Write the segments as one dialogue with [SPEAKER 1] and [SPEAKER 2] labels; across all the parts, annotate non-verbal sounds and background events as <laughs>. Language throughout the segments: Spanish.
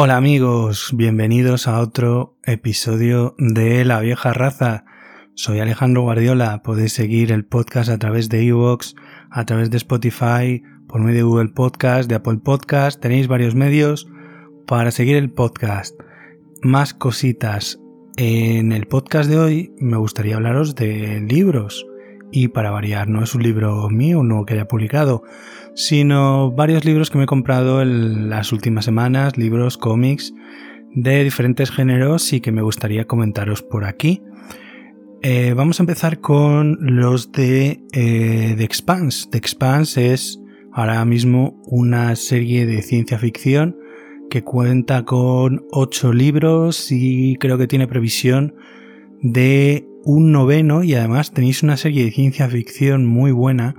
[SPEAKER 1] Hola amigos, bienvenidos a otro episodio de La vieja raza. Soy Alejandro Guardiola, podéis seguir el podcast a través de iVoox, a través de Spotify, por medio de Google Podcast, de Apple Podcast, tenéis varios medios para seguir el podcast. Más cositas. En el podcast de hoy me gustaría hablaros de libros. Y para variar, no es un libro mío, no que haya publicado, sino varios libros que me he comprado en las últimas semanas, libros, cómics de diferentes géneros y que me gustaría comentaros por aquí. Eh, vamos a empezar con los de eh, The Expanse. The Expanse es ahora mismo una serie de ciencia ficción que cuenta con ocho libros y creo que tiene previsión de un noveno y además tenéis una serie de ciencia ficción muy buena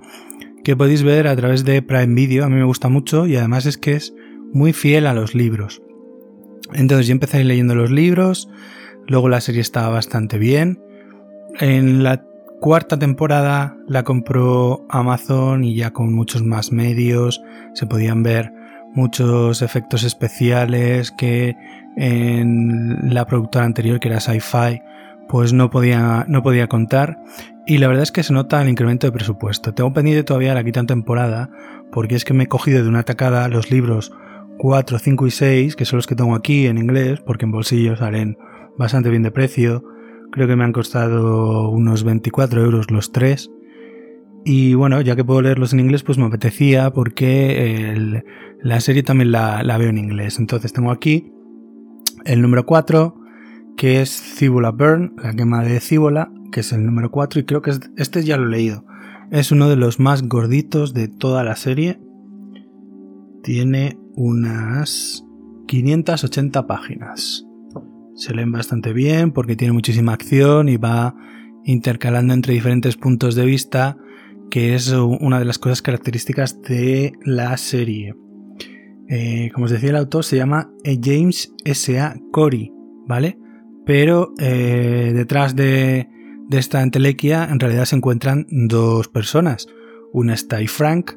[SPEAKER 1] que podéis ver a través de Prime Video, a mí me gusta mucho y además es que es muy fiel a los libros. Entonces yo empecé leyendo los libros, luego la serie estaba bastante bien. En la cuarta temporada la compró Amazon y ya con muchos más medios se podían ver muchos efectos especiales que en la productora anterior que era Sci-Fi pues no podía, no podía contar y la verdad es que se nota el incremento de presupuesto. Tengo pendiente todavía la quinta temporada porque es que me he cogido de una tacada los libros 4, 5 y 6, que son los que tengo aquí en inglés, porque en bolsillo salen bastante bien de precio. Creo que me han costado unos 24 euros los tres. Y bueno, ya que puedo leerlos en inglés, pues me apetecía porque la serie también la, la, veo en inglés. Entonces tengo aquí el número 4, que es Cibula Burn, la quema de Cíbola, que es el número 4 y creo que este ya lo he leído. Es uno de los más gorditos de toda la serie. Tiene unas 580 páginas. Se leen bastante bien porque tiene muchísima acción y va intercalando entre diferentes puntos de vista, que es una de las cosas características de la serie. Eh, como os decía el autor, se llama James S.A. Corey, ¿vale? Pero eh, detrás de, esta entelequia en realidad se encuentran dos personas. Una es Ty Frank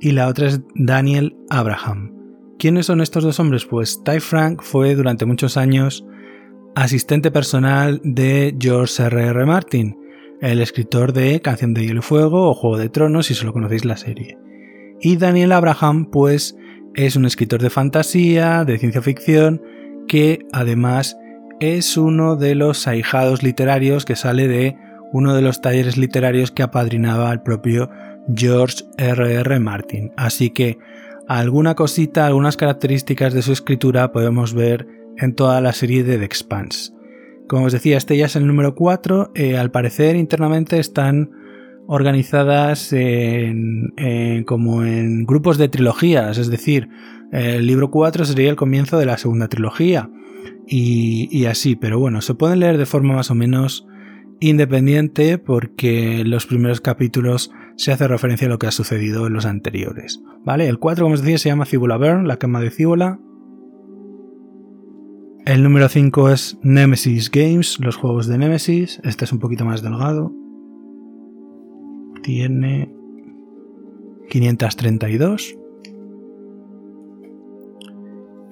[SPEAKER 1] y la otra es Daniel Abraham. ¿Quiénes son estos dos hombres? Pues Ty Frank fue durante muchos años asistente personal de George R.R. R. Martin, el escritor de Canción de Hielo y Fuego o Juego de Tronos, si solo conocéis la serie. Y Daniel Abraham, pues, es un escritor de fantasía, de ciencia ficción, que además es uno de los ahijados literarios que sale de uno de los talleres literarios que apadrinaba el propio George R.R. R. Martin. Así que alguna cosita, algunas características de su escritura podemos ver en toda la serie de The Expanse. Como os decía, este ya es el número 4. Eh, al parecer, internamente están organizadas como en grupos de trilogías, es decir, el libro 4 sería el comienzo de la segunda trilogía y, así, pero bueno, se pueden leer de forma más o menos independiente porque los primeros capítulos se hace referencia a lo que ha sucedido en los anteriores. ¿Vale? El 4, como os decía, se llama Cibula Burn, la cama de Cíbola. El número 5 es Nemesis Games, los juegos de Nemesis. Este es un poquito más delgado. Tiene 532.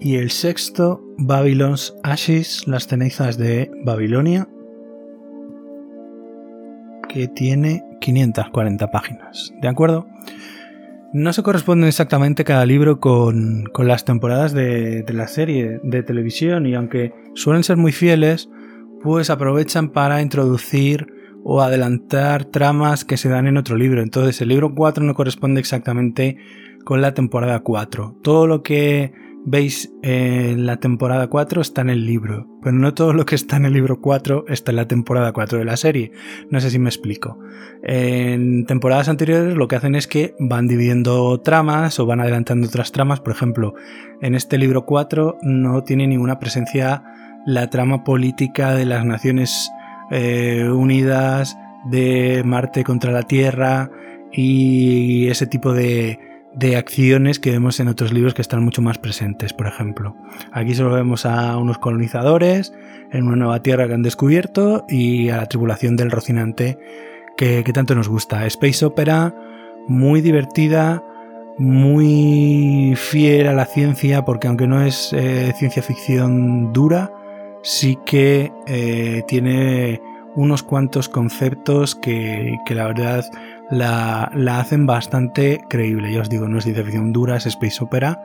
[SPEAKER 1] Y el sexto, Babylon's Ashes, las cenizas de Babilonia, que tiene 540 páginas. ¿De acuerdo? No se corresponden exactamente cada libro con, las temporadas de, de, la serie de televisión y aunque suelen ser muy fieles, pues aprovechan para introducir o adelantar tramas que se dan en otro libro. Entonces el libro 4 no corresponde exactamente con la temporada 4. Todo lo que veis en la temporada 4 está en el libro, pero no todo lo que está en el libro 4 está en la temporada 4 de la serie. No sé si me explico. En temporadas anteriores lo que hacen es que van dividiendo tramas o van adelantando otras tramas. Por ejemplo, en este libro 4 no tiene ninguna presencia la trama política de las Naciones eh, Unidas, de Marte contra la Tierra y ese tipo de, de acciones que vemos en otros libros que están mucho más presentes, por ejemplo. Aquí solo vemos a unos colonizadores en una nueva tierra que han descubierto y a la tribulación del Rocinante que, tanto nos gusta. Space Opera, muy divertida, muy fiel a la ciencia porque aunque no es eh, ciencia ficción dura, sí que eh, tiene unos cuantos conceptos que, la verdad la, hacen bastante creíble. Ya os digo, no es ciencia ficción dura, es space opera,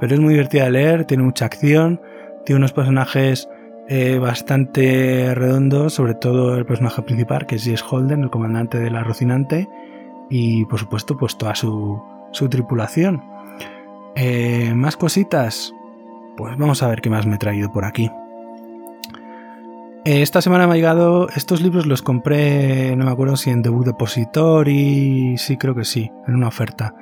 [SPEAKER 1] pero es muy divertida de leer, tiene mucha acción, tiene unos personajes eh, bastante redondos, sobre todo el personaje principal, que es Jess Holden, el comandante de la Rocinante, y por supuesto, pues toda su, tripulación. Eh, más cositas. Pues vamos a ver qué más me he traído por aquí. Eh, esta semana me ha llegado, estos libros los compré, no me acuerdo si en The Book Depository, sí creo que sí, en una oferta.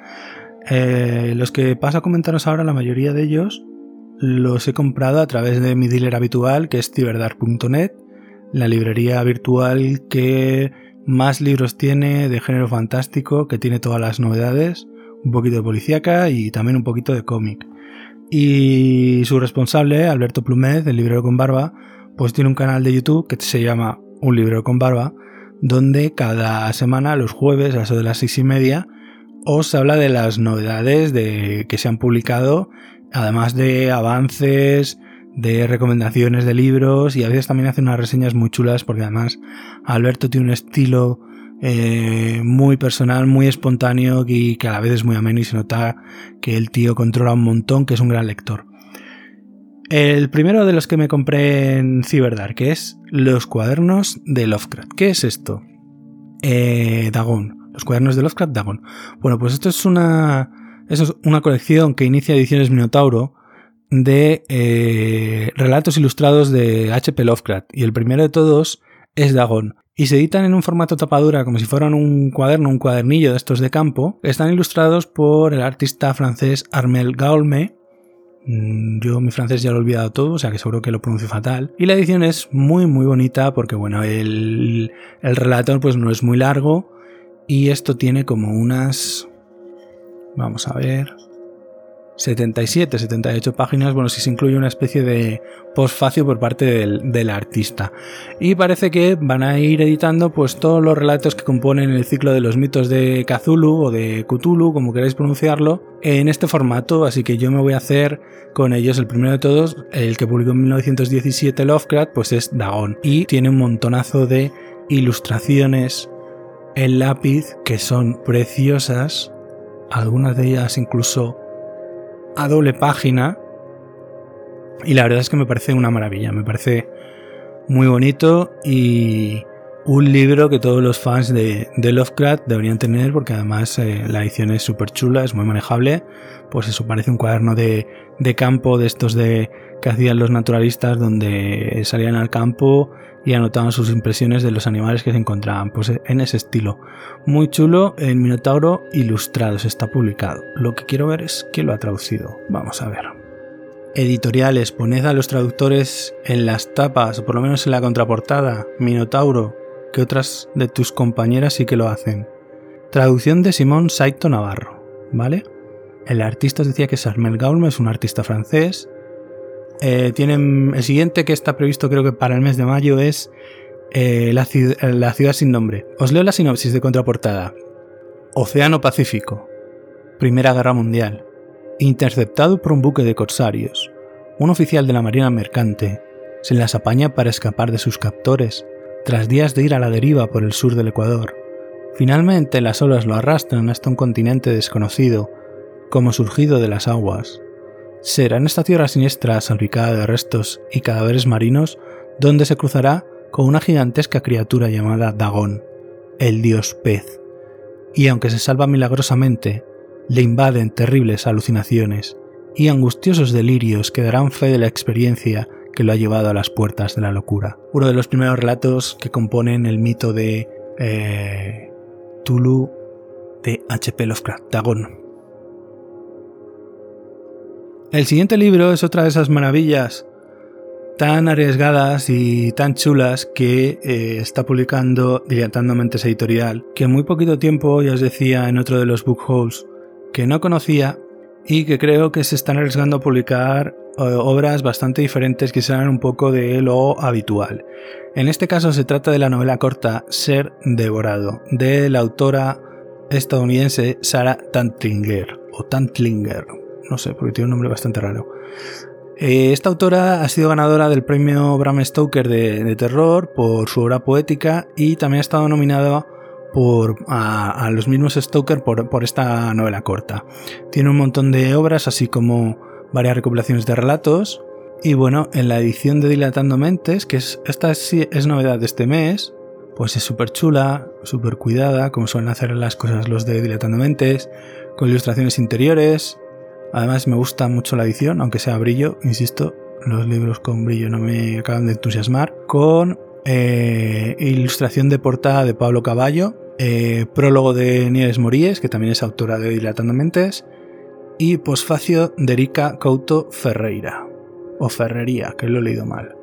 [SPEAKER 1] Eh, los que paso a comentaros ahora, la mayoría de ellos los he comprado a través de mi dealer habitual, que es ciberdark.net, la librería virtual que más libros tiene de género fantástico, que tiene todas las novedades, un poquito de policíaca y también un poquito de cómic. Y su responsable, Alberto Plumet, el librero con barba, pues tiene un canal de YouTube que se llama Un libro con barba, donde cada semana, los jueves, a eso de las seis y media, os habla de las novedades de, que se han publicado, además de avances, de recomendaciones de libros y a veces también hace unas reseñas muy chulas porque además Alberto tiene un estilo eh, muy personal, muy espontáneo y que a la vez es muy ameno y se nota que el tío controla un montón, que es un gran lector. El primero de los que me compré en Cyberdark, es los cuadernos de Lovecraft. ¿Qué es esto? Eh, Dagon. Los cuadernos de Lovecraft Dagon. Bueno, pues esto es una, es una colección que inicia Ediciones Minotauro de eh, relatos ilustrados de H.P. Lovecraft. Y el primero de todos es Dagon. Y se editan en un formato tapadura como si fueran un cuaderno, un cuadernillo de estos de campo. Están ilustrados por el artista francés Armel Gaulme yo mi francés ya lo he olvidado todo, o sea que seguro que lo pronuncio fatal. Y la edición es muy muy bonita porque bueno, el, el relator pues no es muy largo y esto tiene como unas... Vamos a ver... 77, 78 páginas, bueno, si se incluye una especie de postfacio por parte del, artista. Y parece que van a ir editando pues todos los relatos que componen el ciclo de los mitos de Cthulhu o de Cthulhu, como queráis pronunciarlo, en este formato, así que yo me voy a hacer con ellos el primero de todos, el que publicó en 1917 Lovecraft, pues es Dagon. Y tiene un montonazo de ilustraciones en lápiz que son preciosas, algunas de ellas incluso a doble página. Y la verdad es que me parece una maravilla, me parece muy bonito y un libro que todos los fans de, Lovecraft deberían tener porque además eh, la edición es súper chula, es muy manejable. Pues eso parece un cuaderno de, de, campo de estos de que hacían los naturalistas donde salían al campo y anotaban sus impresiones de los animales que se encontraban. Pues en ese estilo. Muy chulo, en Minotauro Ilustrados está publicado. Lo que quiero ver es quién lo ha traducido. Vamos a ver. Editoriales, poned a los traductores en las tapas, o por lo menos en la contraportada. Minotauro, que otras de tus compañeras sí que lo hacen. Traducción de Simón Saito Navarro, ¿vale? El artista decía que Sarmel Gaulme es un artista francés eh, tienen el siguiente que está previsto creo que para el mes de mayo es eh, la, la, ciudad sin nombre. Os leo la sinopsis de contraportada. Océano Pacífico. Primera Guerra Mundial. Interceptado por un buque de corsarios. Un oficial de la Marina Mercante se las apaña para escapar de sus captores, tras días de ir a la deriva por el sur del Ecuador. Finalmente las olas lo arrastran hasta un continente desconocido, como surgido de las aguas. Será en esta tierra siniestra salpicada de restos y cadáveres marinos donde se cruzará con una gigantesca criatura llamada Dagón, el dios pez. Y aunque se salva milagrosamente, le invaden terribles alucinaciones y angustiosos delirios que darán fe de la experiencia que lo ha llevado a las puertas de la locura. Uno de los primeros relatos que componen el mito de eh, Tulu de H.P. Lovecraft, Dagón. El siguiente libro es otra de esas maravillas tan arriesgadas y tan chulas que eh, está publicando Dilatando Mentes Editorial, que en muy poquito tiempo, ya os decía en otro de los book hauls, que no conocía y que creo que se están arriesgando a publicar eh, obras bastante diferentes que sean un poco de lo habitual. En este caso se trata de la novela corta Ser Devorado, de la autora estadounidense Sarah Tantringer o Tantlinger, no sé, porque tiene un nombre bastante raro. Eh, esta autora ha sido ganadora del premio Bram Stoker de, terror por su obra poética y también ha estado nominada por, a, los mismos Stoker por, por, esta novela corta. Tiene un montón de obras, así como varias recopilaciones de relatos. Y bueno, en la edición de Dilatando Mentes, que es, esta es, es novedad de este mes, pues es súper chula, súper cuidada, como suelen hacer las cosas los de Dilatando Mentes, con ilustraciones interiores, Además me gusta mucho la edición, aunque sea brillo, insisto, los libros con brillo no me acaban de entusiasmar. Con eh, ilustración de portada de Pablo Caballo, eh, prólogo de Nieves Moríes, que también es autora de Dilatando Mentes, y posfacio de Erika Couto Ferreira, o Ferrería, que lo he leído mal.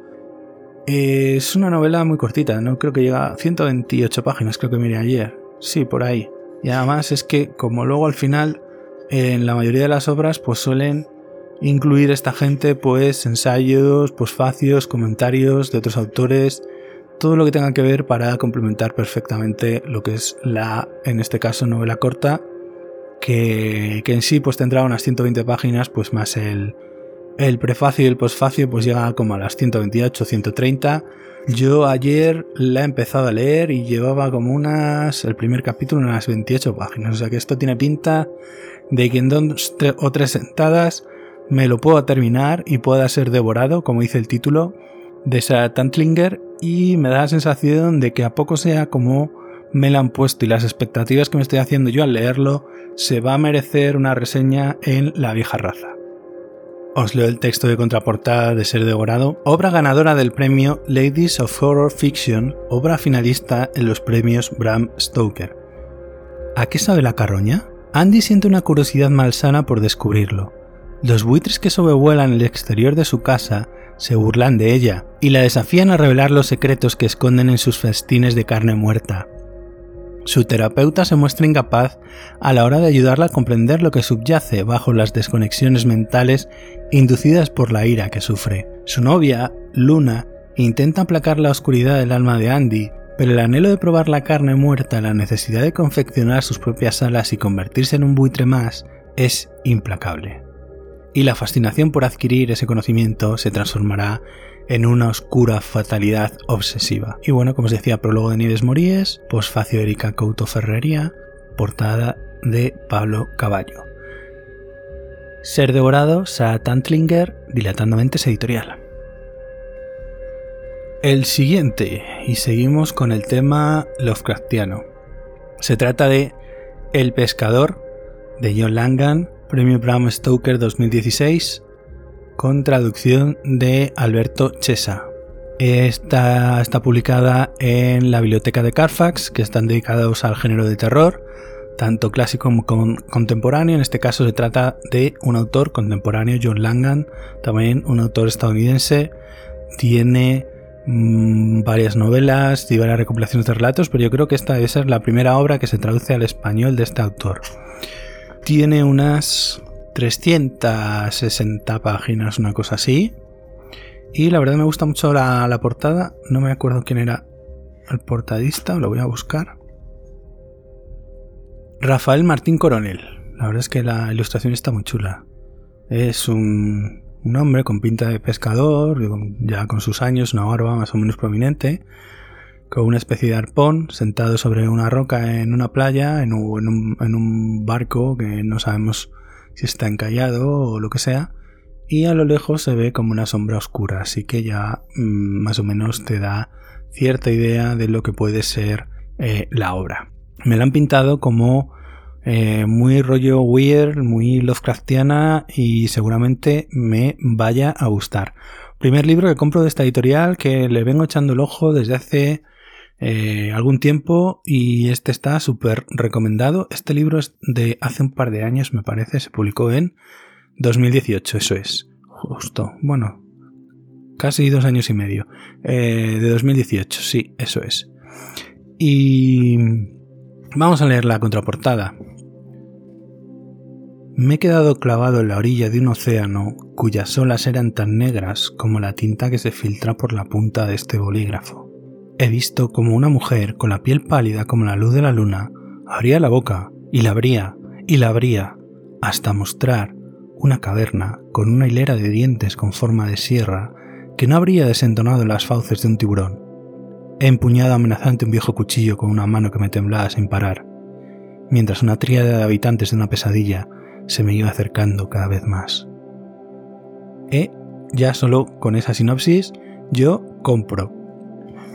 [SPEAKER 1] Es una novela muy cortita, no creo que llega a 128 páginas, creo que miré ayer. Sí, por ahí. Y además es que como luego al final en la mayoría de las obras pues suelen incluir esta gente pues ensayos, posfacios, comentarios de otros autores, todo lo que tenga que ver para complementar perfectamente lo que es la, en este caso, novela corta, que, que en sí pues tendrá unas 120 páginas, pues más el, el prefacio y el posfacio pues llega como a las 128, 130. Yo ayer la he empezado a leer y llevaba como unas, el primer capítulo, unas 28 páginas, o sea que esto tiene pinta de que en dos o tres sentadas me lo puedo terminar y pueda ser devorado, como dice el título, de Sarah Tantlinger y me da la sensación de que a poco sea como me la han puesto y las expectativas que me estoy haciendo yo al leerlo, se va a merecer una reseña en La vieja raza. Os leo el texto de contraportada de Ser Devorado, obra ganadora del premio Ladies of Horror Fiction, obra finalista en los premios Bram Stoker. ¿A qué sabe la carroña? Andy siente una curiosidad malsana por descubrirlo. Los buitres que sobrevuelan el exterior de su casa se burlan de ella y la desafían a revelar los secretos que esconden en sus festines de carne muerta. Su terapeuta se muestra incapaz a la hora de ayudarla a comprender lo que subyace bajo las desconexiones mentales inducidas por la ira que sufre. Su novia, Luna, intenta aplacar la oscuridad del alma de Andy, pero el anhelo de probar la carne muerta, la necesidad de confeccionar sus propias alas y convertirse en un buitre más, es implacable. Y la fascinación por adquirir ese conocimiento se transformará en una oscura fatalidad obsesiva. Y bueno, como os decía, prólogo de Nieves Moríes, posfacio Erika Couto Ferrería, portada de Pablo Caballo. Ser devorado, Sa Tantlinger, dilatando mentes editorial. El siguiente, y seguimos con el tema Lovecraftiano. Se trata de El pescador, de John Langan, Premio Bram Stoker 2016, con traducción de Alberto Chesa. Esta está publicada en la biblioteca de Carfax, que están dedicados al género de terror, tanto clásico como contemporáneo. En este caso se trata de un autor contemporáneo, John Langan, también un autor estadounidense. Tiene Mm, varias novelas y varias recopilaciones de relatos, pero yo creo que esta debe ser la primera obra que se traduce al español de este autor. Tiene unas 360 páginas, una cosa así. Y la verdad me gusta mucho la portada. No me acuerdo quién era el portadista, lo voy a buscar. Rafael Martín Coronel. La verdad es que la ilustración está muy chula. Es un, un hombre con pinta de pescador, ya con sus años, una barba más o menos prominente, con una especie de arpón, sentado sobre una roca en una playa, en un, barco que no sabemos si está encallado o lo que sea, y a lo lejos se ve como una sombra oscura, así que ya mm, más o menos te da cierta idea de lo que puede ser eh, la obra. Me la han pintado como eh, muy rollo weird, muy Lovecraftiana y seguramente me vaya a gustar. Primer libro que compro de esta editorial que le vengo echando el ojo desde hace eh, algún tiempo y este está súper recomendado. Este libro es de hace un par de años, me parece, se publicó en 2018, eso es. Justo, bueno, casi dos años y medio. Eh, de 2018, sí, eso es. Y vamos a leer la contraportada. Me he quedado clavado en la orilla de un océano cuyas olas eran tan negras como la tinta que se filtra por la punta de este bolígrafo. He visto como una mujer con la piel pálida como la luz de la luna abría la boca y la abría y la abría hasta mostrar una caverna con una hilera de dientes con forma de sierra que no habría desentonado las fauces de un tiburón. He empuñado amenazante un viejo cuchillo con una mano que me temblaba sin parar, mientras una tríada de habitantes de una pesadilla se me iba acercando cada vez más. E, ya solo con esa sinopsis, yo compro.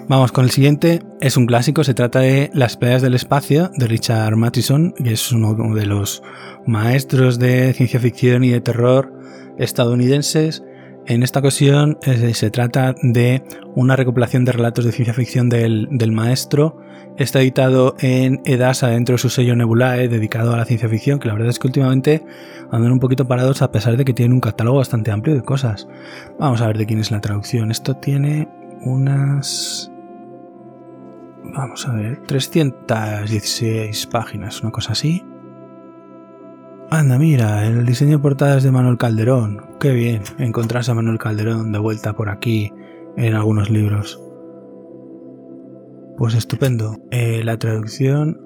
[SPEAKER 1] Vamos con el siguiente, es un clásico, se trata de Las playas del espacio de Richard Matheson, que es uno de los maestros de ciencia ficción y de terror estadounidenses. En esta ocasión eh, se trata de una recopilación de relatos de ciencia ficción del, del maestro Está editado en Edasa dentro de su sello Nebulae, dedicado a la ciencia ficción, que la verdad es que últimamente andan un poquito parados a pesar de que tienen un catálogo bastante amplio de cosas. Vamos a ver de quién es la traducción. Esto tiene unas... Vamos a ver, 316 páginas, una cosa así. Anda, mira, el diseño de portadas de Manuel Calderón. Qué bien encontrarse a Manuel Calderón de vuelta por aquí en algunos libros. Pues estupendo. Eh, la traducción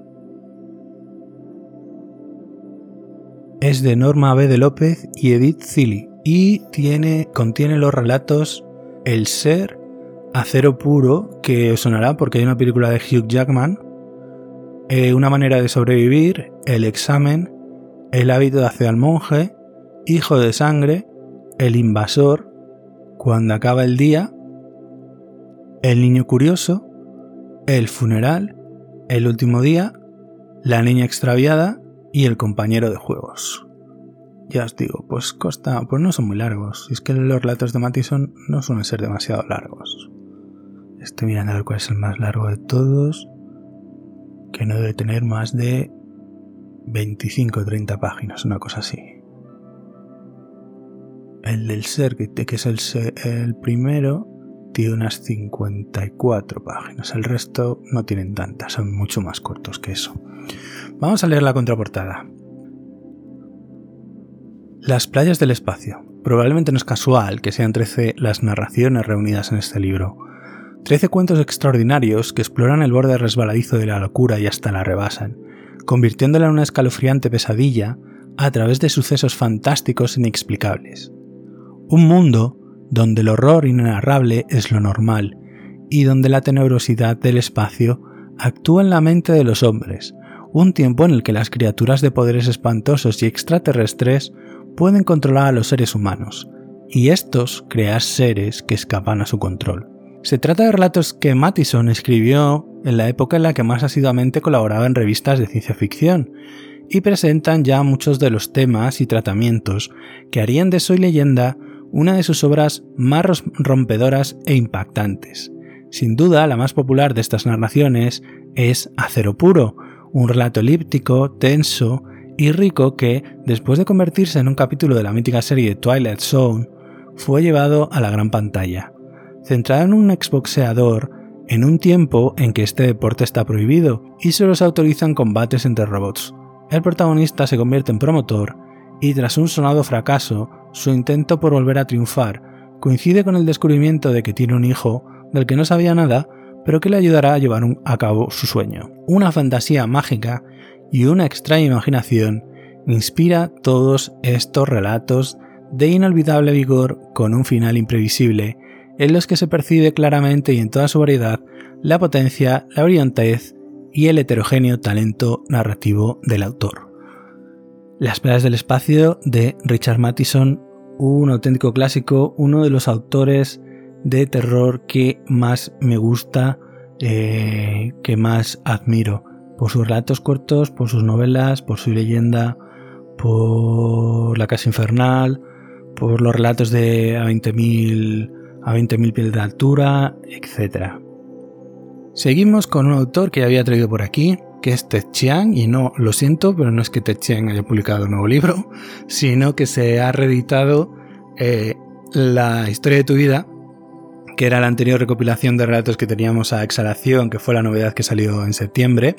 [SPEAKER 1] es de Norma B. de López y Edith Zilli y tiene, contiene los relatos El ser, Acero puro, que sonará porque hay una película de Hugh Jackman, eh, Una manera de sobrevivir, El examen, El hábito hacer al monje, Hijo de sangre, El invasor, Cuando acaba el día, El niño curioso, el funeral, el último día, la niña extraviada y el compañero de juegos. Ya os digo, pues costa, pues no son muy largos. Y es que los relatos de Mattison no suelen ser demasiado largos. Estoy mirando a ver cuál es el más largo de todos. Que no debe tener más de 25 o 30 páginas, una cosa así. El del ser, que es el, el primero, tiene unas 54 páginas. El resto no tienen tantas, son mucho más cortos que eso. Vamos a leer la contraportada. Las playas del espacio. Probablemente no es casual que sean 13 las narraciones reunidas en este libro. 13 cuentos extraordinarios que exploran el borde resbaladizo de la locura y hasta la rebasan, convirtiéndola en una escalofriante pesadilla a través de sucesos fantásticos e inexplicables. Un mundo donde el horror inenarrable es lo normal y donde la tenebrosidad del espacio actúa en la mente de los hombres, un tiempo en el que las criaturas de poderes espantosos y extraterrestres pueden controlar a los seres humanos, y estos crear seres que escapan a su control. Se trata de relatos que Mattison escribió en la época en la que más asiduamente colaboraba en revistas de ciencia ficción, y presentan ya muchos de los temas y tratamientos que harían de Soy leyenda una de sus obras más rompedoras e impactantes. Sin duda, la más popular de estas narraciones es Acero Puro, un relato elíptico, tenso y rico que, después de convertirse en un capítulo de la mítica serie Twilight Zone, fue llevado a la gran pantalla. Centrado en un exboxeador, en un tiempo en que este deporte está prohibido y solo se autorizan combates entre robots, el protagonista se convierte en promotor y tras un sonado fracaso, su intento por volver a triunfar coincide con el descubrimiento de que tiene un hijo del que no sabía nada, pero que le ayudará a llevar a cabo su sueño. Una fantasía mágica y una extraña imaginación inspira todos estos relatos de inolvidable vigor con un final imprevisible, en los que se percibe claramente y en toda su variedad la potencia, la brillantez y el heterogéneo talento narrativo del autor. Las playas del espacio de Richard Matheson un auténtico clásico, uno de los autores de terror que más me gusta, eh, que más admiro, por sus relatos cortos, por sus novelas, por su leyenda, por La Casa Infernal, por los relatos de a 20.000 a 20.000 pies de altura, etc. Seguimos con un autor que había traído por aquí, que es Ted Chiang, y no, lo siento, pero no es que Ted Chiang haya publicado un nuevo libro, <laughs> sino que se ha reeditado eh, La historia de tu vida, que era la anterior recopilación de relatos que teníamos a Exhalación, que fue la novedad que salió en septiembre,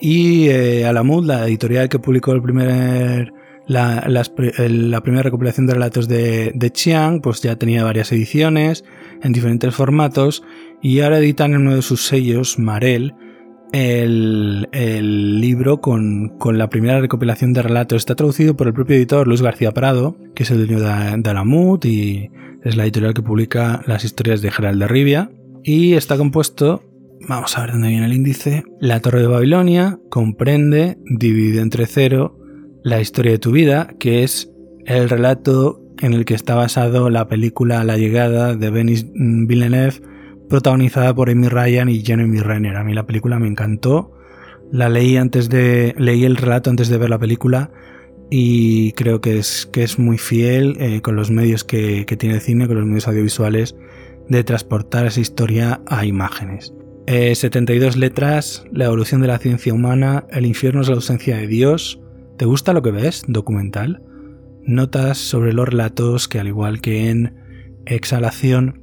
[SPEAKER 1] y eh, Alamud, la editorial que publicó el primer, la, la, primera recopilación de relatos de, de Chiang, pues ya tenía varias ediciones en diferentes formatos, y ahora editan en uno de sus sellos, Marel, el, libro con, la primera recopilación de relatos. Está traducido por el propio editor Luis García Prado, que es el dueño de, de Alamut y es la editorial que publica las historias de Gerald de Rivia. Y está compuesto, vamos a ver dónde viene el índice. La Torre de Babilonia comprende, dividido entre cero, la historia de tu vida, que es el relato en el que está basado la película La llegada de Denis Villeneuve protagonizada por Amy Ryan y Jeremy Renner. A mí la película me encantó. La leí antes de. leí el relato antes de ver la película. Y creo que es, que es muy fiel eh, con los medios que, tiene el cine, con los medios audiovisuales, de transportar esa historia a imágenes. 72 eh, letras, la evolución de la ciencia humana, el infierno es la ausencia de Dios. ¿Te gusta lo que ves? Documental. Notas sobre los relatos que al igual que en Exhalación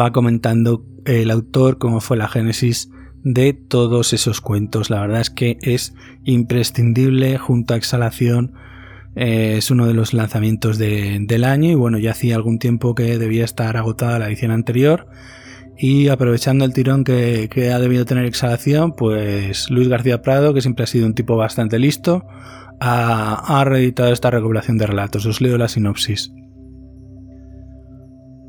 [SPEAKER 1] va comentando el autor cómo fue la génesis de todos esos cuentos. La verdad es que es imprescindible junto a Exhalación. Eh, es uno de los lanzamientos del año y bueno, ya hacía algún tiempo que debía estar agotada la edición anterior. Y aprovechando el tirón que, ha debido tener Exhalación, pues Luis García Prado, que siempre ha sido un tipo bastante listo, ha, ha reeditado esta recopilación de relatos. Os leo la sinopsis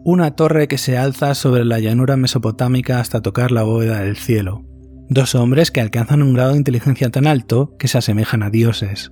[SPEAKER 1] una torre que se alza sobre la llanura mesopotámica hasta tocar la bóveda del cielo. Dos hombres que alcanzan un grado de inteligencia tan alto que se asemejan a dioses.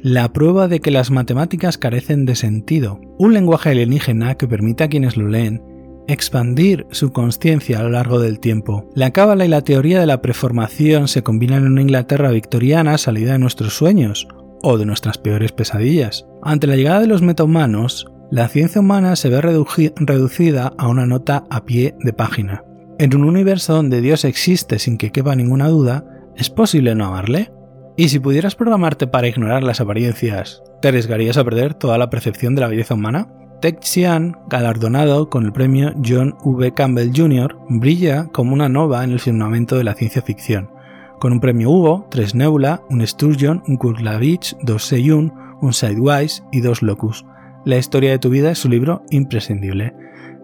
[SPEAKER 1] La prueba de que las matemáticas carecen de sentido. Un lenguaje alienígena que permite a quienes lo leen expandir su conciencia a lo largo del tiempo. La cábala y la teoría de la preformación se combinan en una Inglaterra victoriana salida de nuestros sueños o de nuestras peores pesadillas. Ante la llegada de los metahumanos, la ciencia humana se ve reducida a una nota a pie de página. En un universo donde Dios existe sin que quepa ninguna duda, ¿es posible no amarle? Y si pudieras programarte para ignorar las apariencias, ¿te arriesgarías a perder toda la percepción de la belleza humana? Tek Xian, galardonado con el premio John V. Campbell Jr., brilla como una nova en el firmamento de la ciencia ficción, con un premio Hugo, tres Nebula, un Sturgeon, un Kurlavich, dos Seyun, un Sidewise y dos Locus, la historia de tu vida es su libro imprescindible.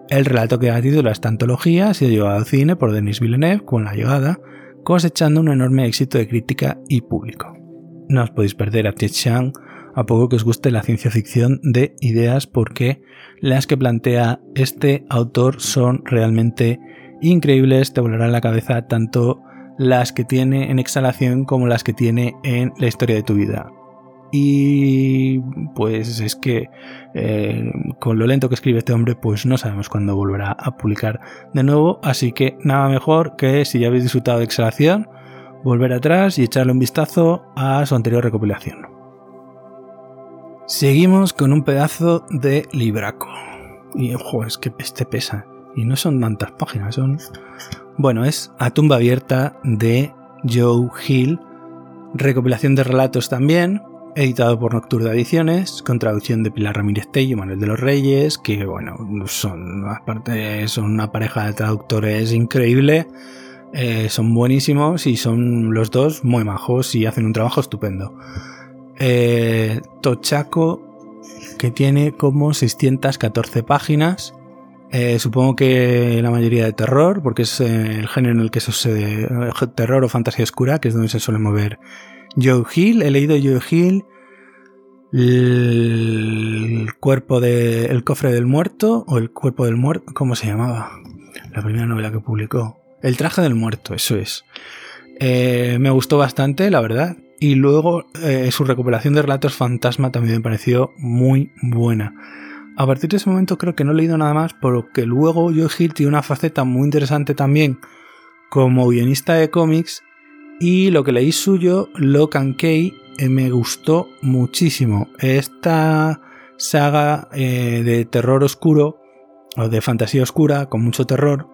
[SPEAKER 1] El relato que da título esta antología ha sido llevado al cine por Denis Villeneuve con la llegada, cosechando un enorme éxito de crítica y público. No os podéis perder a Ted Chiang a poco que os guste la ciencia ficción de ideas porque las que plantea este autor son realmente increíbles, te volarán la cabeza tanto las que tiene en exhalación como las que tiene en la historia de tu vida. Y pues es que eh, con lo lento que escribe este hombre, pues no sabemos cuándo volverá a publicar de nuevo. Así que nada mejor que si ya habéis disfrutado de Exhalación, volver atrás y echarle un vistazo a su anterior recopilación. Seguimos con un pedazo de libraco. Y ojo, es que este pesa. Y no son tantas páginas, son. Bueno, es A tumba abierta de Joe Hill. Recopilación de relatos también editado por Nocturna Ediciones, con traducción de Pilar Ramírez Tello Manuel de los Reyes, que bueno, son aparte son una pareja de traductores increíble, eh, son buenísimos y son los dos muy majos y hacen un trabajo estupendo. Eh, Tochaco, que tiene como 614 páginas, eh, supongo que la mayoría de terror, porque es el género en el que sucede terror o fantasía oscura, que es donde se suele mover Joe Hill, he leído Joe Hill, el cuerpo de, cofre del muerto, o el cuerpo del muerto, ¿cómo se llamaba? La primera novela que publicó. El traje del muerto, eso es. Eh, me gustó bastante, la verdad. Y luego eh, su recuperación de relatos fantasma también me pareció muy buena. A partir de ese momento creo que no he leído nada más, porque luego Joe Hill tiene una faceta muy interesante también como guionista de cómics y lo que leí suyo, Lock and Key, eh, me gustó muchísimo. Esta saga eh, de terror oscuro, o de fantasía oscura, con mucho terror,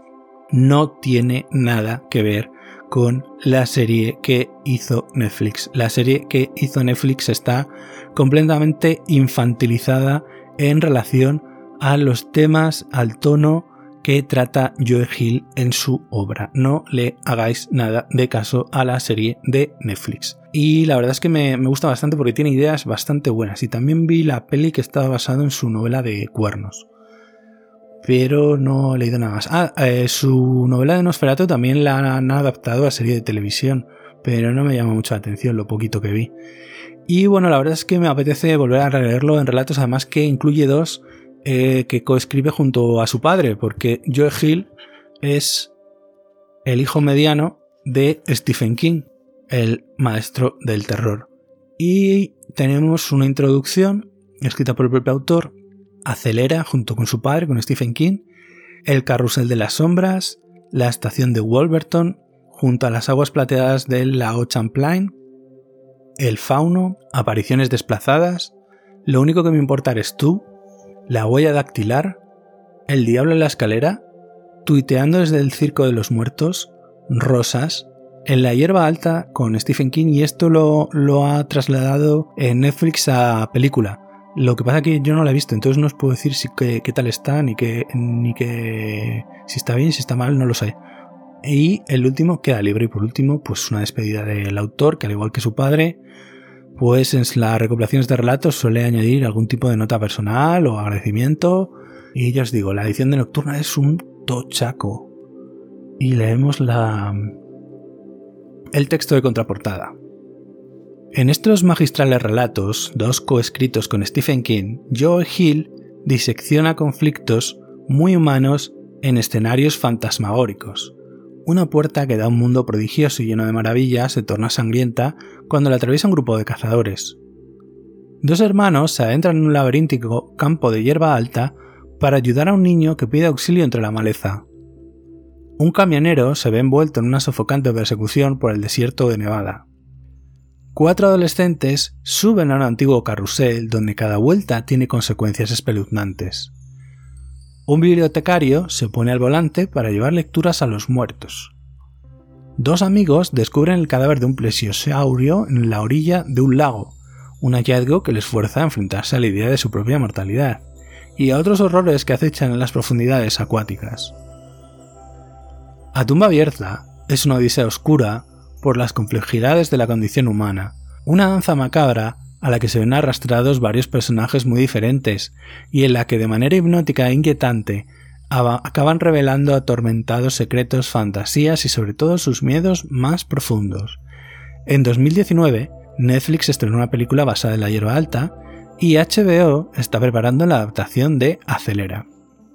[SPEAKER 1] no tiene nada que ver con la serie que hizo Netflix. La serie que hizo Netflix está completamente infantilizada en relación a los temas, al tono que trata Joe Hill en su obra. No le hagáis nada de caso a la serie de Netflix. Y la verdad es que me, gusta bastante porque tiene ideas bastante buenas. Y también vi la peli que estaba basada en su novela de Cuernos. Pero no he leído nada más. Ah, eh, su novela de Nosferatu también la han adaptado a serie de televisión, pero no me llama mucho la atención lo poquito que vi. Y bueno, la verdad es que me apetece volver a releerlo en relatos, además que incluye dos eh, que coescribe junto a su padre, porque Joe Hill es el hijo mediano de Stephen King, el maestro del terror. Y tenemos una introducción escrita por el propio autor, acelera junto con su padre, con Stephen King, el carrusel de las sombras, la estación de Wolverton, junto a las aguas plateadas del lago Champlain, el fauno, apariciones desplazadas, lo único que me importa eres tú, la huella dactilar, el diablo en la escalera, tuiteando desde el circo de los muertos, rosas, en la hierba alta con Stephen King y esto lo, lo ha trasladado en Netflix a película. Lo que pasa es que yo no la he visto, entonces no os puedo decir si, qué, tal está, ni que, ni que si está bien, si está mal, no lo sé. Y el último queda libre y por último, pues una despedida del autor, que al igual que su padre, pues en las recopilaciones de relatos suele añadir algún tipo de nota personal o agradecimiento. Y ya os digo, la edición de Nocturna es un tochaco. Y leemos la... el texto de contraportada. En estos magistrales relatos, dos coescritos con Stephen King, Joe Hill disecciona conflictos muy humanos en escenarios fantasmagóricos. Una puerta que da un mundo prodigioso y lleno de maravillas se torna sangrienta cuando la atraviesa un grupo de cazadores. Dos hermanos se adentran en un laberíntico campo de hierba alta para ayudar a un niño que pide auxilio entre la maleza. Un camionero se ve envuelto en una sofocante persecución por el desierto de Nevada cuatro adolescentes suben a un antiguo carrusel donde cada vuelta tiene consecuencias espeluznantes. Un bibliotecario se pone al volante para llevar lecturas a los muertos. Dos amigos descubren el cadáver de un plesiosaurio en la orilla de un lago, un hallazgo que les fuerza a enfrentarse a la idea de su propia mortalidad y a otros horrores que acechan en las profundidades acuáticas. A tumba abierta es una odisea oscura por las complejidades de la condición humana, una danza macabra a la que se ven arrastrados varios personajes muy diferentes y en la que de manera hipnótica e inquietante acaban revelando atormentados secretos, fantasías y sobre todo sus miedos más profundos. En 2019, Netflix estrenó una película basada en la hierba alta y HBO está preparando la adaptación de Acelera.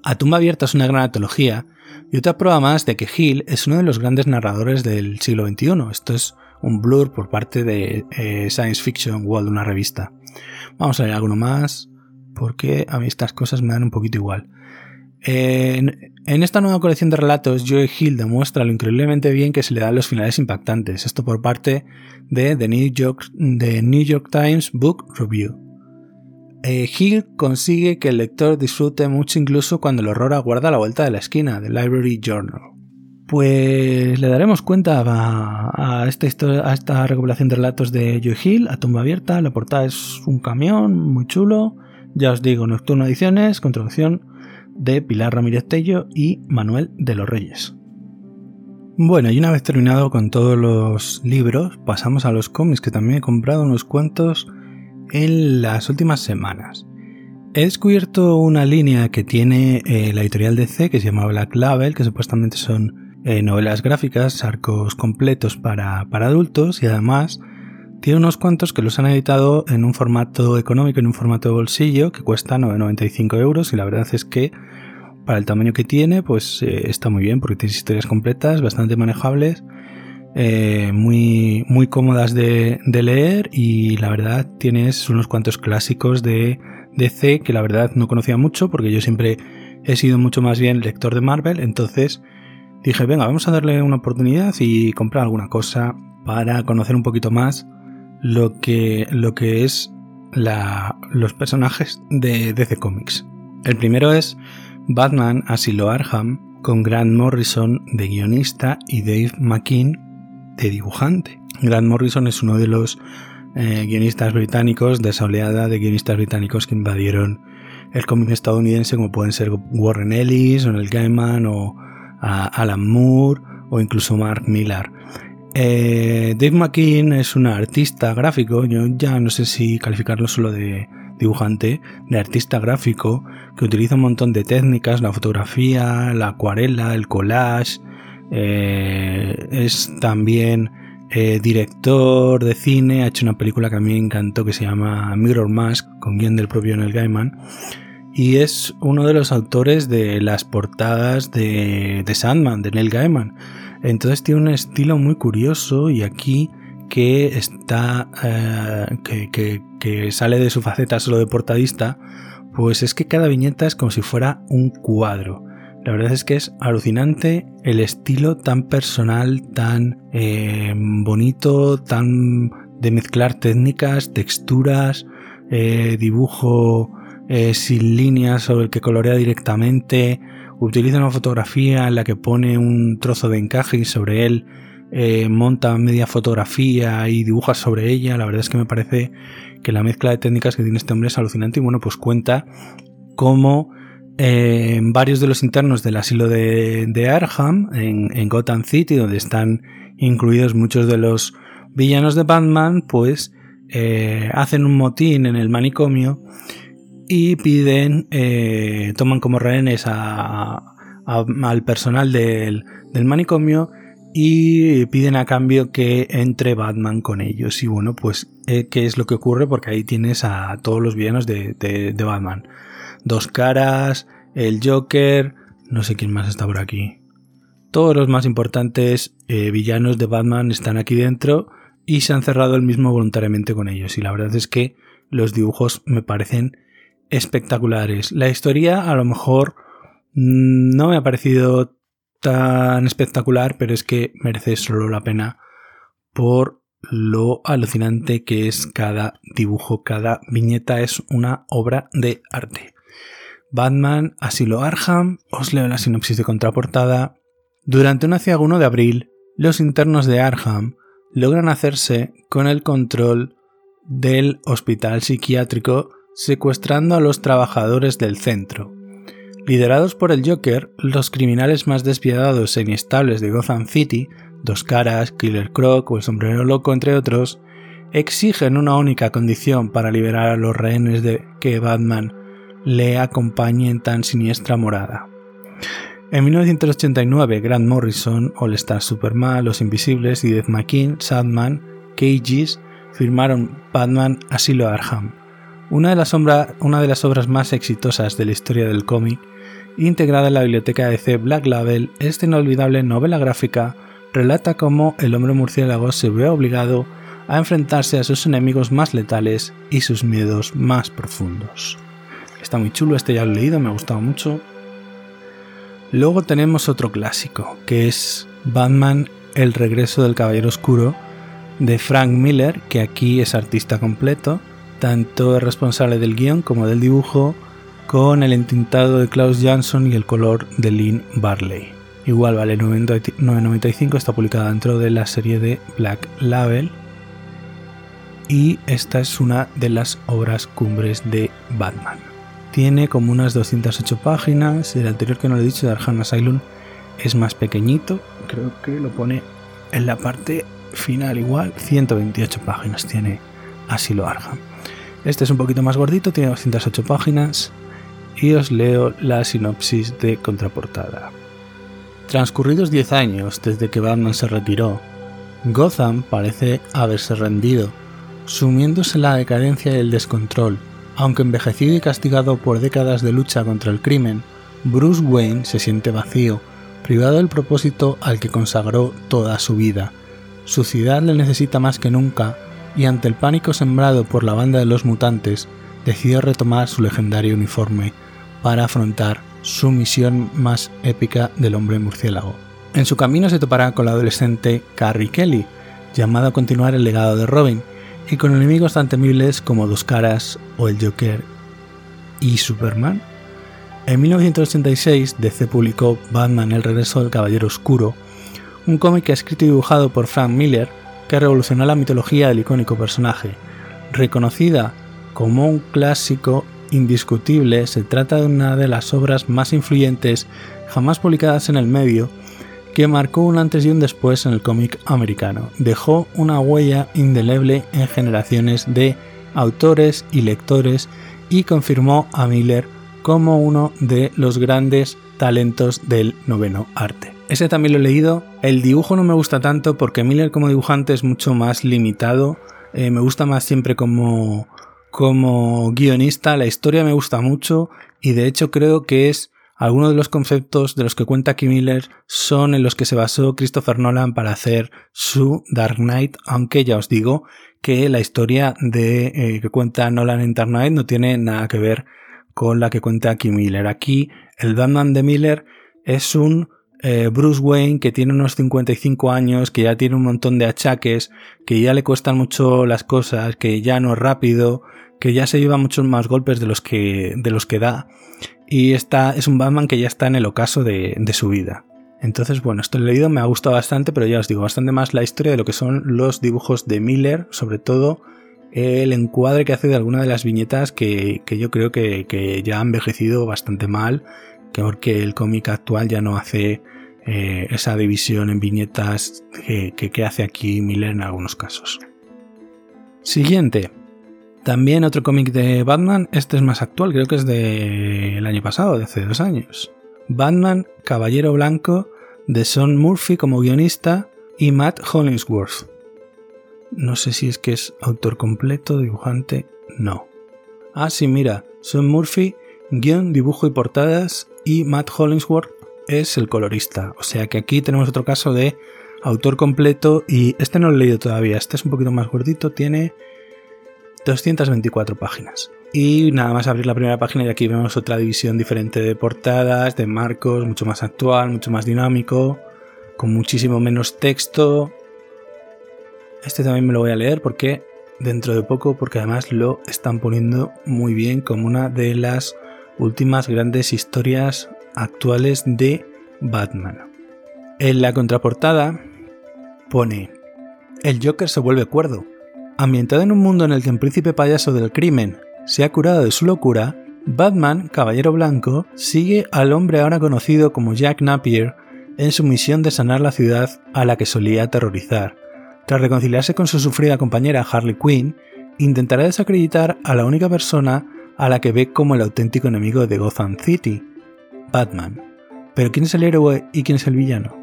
[SPEAKER 1] A tumba abierta es una gran antología y otra prueba más de que Hill es uno de los grandes narradores del siglo XXI. Esto es un blur por parte de eh, Science Fiction World, una revista. Vamos a ver alguno más, porque a mí estas cosas me dan un poquito igual. en, esta nueva colección de relatos, Joe Hill demuestra lo increíblemente bien que se le dan los finales impactantes. Esto por parte de The New York, The New York Times Book Review. Eh, Hill consigue que el lector disfrute mucho incluso cuando el horror aguarda la vuelta de la esquina, The Library Journal. Pues le daremos cuenta a, esta, recopilación de relatos de Joe Hill, a tumba abierta. La portada es un camión muy chulo. Ya os digo, Nocturno Ediciones, con traducción de Pilar Ramírez Tello y Manuel de los Reyes. Bueno, y una vez terminado con todos los libros, pasamos a los cómics, que también he comprado unos cuantos en las últimas semanas. He descubierto una línea que tiene eh, la editorial DC que se llama Black Label, que supuestamente son eh, novelas gráficas, arcos completos para, adultos y además tiene unos cuantos que los han editado en un formato económico, en un formato de bolsillo que cuesta 9,95 euros y la verdad es que para el tamaño que tiene pues eh, está muy bien porque tiene historias completas, bastante manejables eh, muy, muy cómodas de, leer y la verdad tienes unos cuantos clásicos de DC que la verdad no conocía mucho porque yo siempre he sido mucho más bien lector de Marvel, entonces dije, venga, vamos a darle una oportunidad y comprar alguna cosa para conocer un poquito más lo que, lo que es la, los personajes de DC Comics. El primero es Batman Asilo Arkham con Grant Morrison de guionista y Dave McKean de dibujante. Grant Morrison es uno de los eh, guionistas británicos de esa oleada de guionistas británicos que invadieron el cómic estadounidense, como pueden ser Warren Ellis, Neil Gaiman, o Alan Moore, o incluso Mark Millar. Eh, Dave McKean es un artista gráfico, yo ya no sé si calificarlo solo de, dibujante, de artista gráfico, que utiliza un montón de técnicas, la fotografía, la acuarela, el collage, eh, es también eh, director de cine, ha hecho una película que a mí me encantó que se llama Mirror Mask, con guion del propio Neil Gaiman, y es uno de los autores de las portadas de, Sandman, de Neil Gaiman. Entonces tiene un estilo muy curioso y aquí que está eh, que, que, sale de su faceta solo de portadista, pues es que cada viñeta es como si fuera un cuadro. La verdad es que es alucinante el estilo tan personal, tan eh, bonito, tan de mezclar técnicas, texturas, eh, dibujo sin líneas sobre el que colorea directamente, utiliza una fotografía en la que pone un trozo de encaje y sobre él eh, monta media fotografía y dibuja sobre ella. La verdad es que me parece que la mezcla de técnicas que tiene este hombre es alucinante y bueno, pues cuenta cómo eh, varios de los internos del asilo de, Arkham en, Gotham City, donde están incluidos muchos de los villanos de Batman, pues eh, hacen un motín en el manicomio y piden, toman como rehenes al personal del, del manicomio y piden a cambio que entre Batman con ellos. Y bueno, pues, eh, ¿qué es lo que ocurre? Porque ahí tienes a todos los villanos de, Batman. Dos caras, el Joker, no sé quién más está por aquí. Todos los más importantes eh, villanos de Batman están aquí dentro y se han cerrado el mismo voluntariamente con ellos. Y la verdad es que los dibujos me parecen espectaculares. La historia a lo mejor mm, no me ha parecido tan espectacular, pero es que merece solo la pena por lo alucinante que es cada dibujo, cada viñeta es una obra de arte. Batman, Asilo Arham, os leo la sinopsis de contraportada. Durante un aciago de abril, los internos de Arham logran hacerse con el control del hospital psiquiátrico secuestrando a los trabajadores del centro. Liderados por el Joker, los criminales más despiadados e inestables de Gotham City, Dos Caras, Killer Croc o el Sombrero Loco, entre otros, exigen una única condición para liberar a los rehenes de que Batman le acompañe en tan siniestra morada. En 1989, Grant Morrison, All Star Superman, Los Invisibles y Death McKean, Sandman, Cages firmaron Batman Asilo Arkham, una de, una de las obras más exitosas de la historia del cómic integrada en la biblioteca de C Black Label, esta inolvidable novela gráfica relata cómo el hombre murciélago se ve obligado a enfrentarse a sus enemigos más letales y sus miedos más profundos. Está muy chulo, este ya lo he leído, me ha gustado mucho. Luego tenemos otro clásico, que es Batman, El regreso del Caballero Oscuro, de Frank Miller, que aquí es artista completo, tanto es responsable del guion como del dibujo, con el entintado de Klaus Jansson y el color de Lynn Barley. Igual vale 9.95, está publicada dentro de la serie de Black Label y esta es una de las obras cumbres de Batman. Tiene como unas 208 páginas, el anterior que no lo he dicho de Arkham Asylum es más pequeñito, creo que lo pone en la parte final igual, 128 páginas tiene Asilo Arkham. Este es un poquito más gordito, tiene 208 páginas, y os leo la sinopsis de contraportada. Transcurridos 10 años desde que Batman se retiró, Gotham parece haberse rendido, sumiéndose en la decadencia y el descontrol. Aunque envejecido y castigado por décadas de lucha contra el crimen, Bruce Wayne se siente vacío, privado del propósito al que consagró toda su vida. Su ciudad le necesita más que nunca, y ante el pánico sembrado por la banda de los mutantes, decidió retomar su legendario uniforme para afrontar su misión más épica del hombre murciélago. En su camino se topará con la adolescente Carrie Kelly, llamada a continuar el legado de Robin, y con enemigos tan temibles como Dos Caras o el Joker y Superman. En 1986, DC publicó Batman El regreso del Caballero Oscuro, un cómic escrito y dibujado por Frank Miller que revolucionó la mitología del icónico personaje. Reconocida como un clásico indiscutible, se trata de una de las obras más influyentes jamás publicadas en el medio, que marcó un antes y un después en el cómic americano. Dejó una huella indeleble en generaciones de autores y lectores y confirmó a Miller como uno de los grandes talentos del noveno arte. Ese también lo he leído. El dibujo no me gusta tanto porque Miller como dibujante es mucho más limitado. Eh, me gusta más siempre como, como guionista. La historia me gusta mucho y de hecho creo que es algunos de los conceptos de los que cuenta Kim Miller son en los que se basó Christopher Nolan para hacer su Dark Knight, aunque ya os digo que la historia de eh, que cuenta Nolan en Dark Knight no tiene nada que ver con la que cuenta Kim Miller. Aquí el Batman de Miller es un eh, Bruce Wayne que tiene unos 55 años, que ya tiene un montón de achaques, que ya le cuestan mucho las cosas, que ya no es rápido, que ya se lleva muchos más golpes de los que, de los que da. Y está, es un Batman que ya está en el ocaso de, su vida. Entonces, bueno, esto he leído, me ha gustado bastante, pero ya os digo, bastante más la historia de lo que son los dibujos de Miller, sobre todo el encuadre que hace de alguna de las viñetas que, yo creo que, ya ha envejecido bastante mal, que porque el cómic actual ya no hace eh, esa división en viñetas que, que hace aquí Miller en algunos casos. Siguiente, también otro cómic de Batman, este es más actual, creo que es del año pasado, de hace dos años. Batman, Caballero Blanco, de Sean Murphy como guionista y Matt Hollingsworth. No sé si es que es autor completo, dibujante, no. Ah, sí, mira, Sean Murphy, guion, dibujo y portadas, y Matt Hollingsworth es el colorista. O sea que aquí tenemos otro caso de autor completo y este no lo he leído todavía, este es un poquito más gordito, tiene 224 páginas. Y nada más abrir la primera página y aquí vemos otra división diferente de portadas, de marcos, mucho más actual, mucho más dinámico, con muchísimo menos texto. Este también me lo voy a leer porque dentro de poco, porque además lo están poniendo muy bien como una de las últimas grandes historias actuales de Batman. En la contraportada pone, el Joker se vuelve cuerdo, Ambientado en un mundo en el que un príncipe payaso del crimen se ha curado de su locura, Batman, Caballero Blanco, sigue al hombre ahora conocido como Jack Napier en su misión de sanar la ciudad a la que solía aterrorizar. Tras reconciliarse con su sufrida compañera Harley Quinn, intentará desacreditar a la única persona a la que ve como el auténtico enemigo de Gotham City, Batman. Pero ¿quién es el héroe y quién es el villano?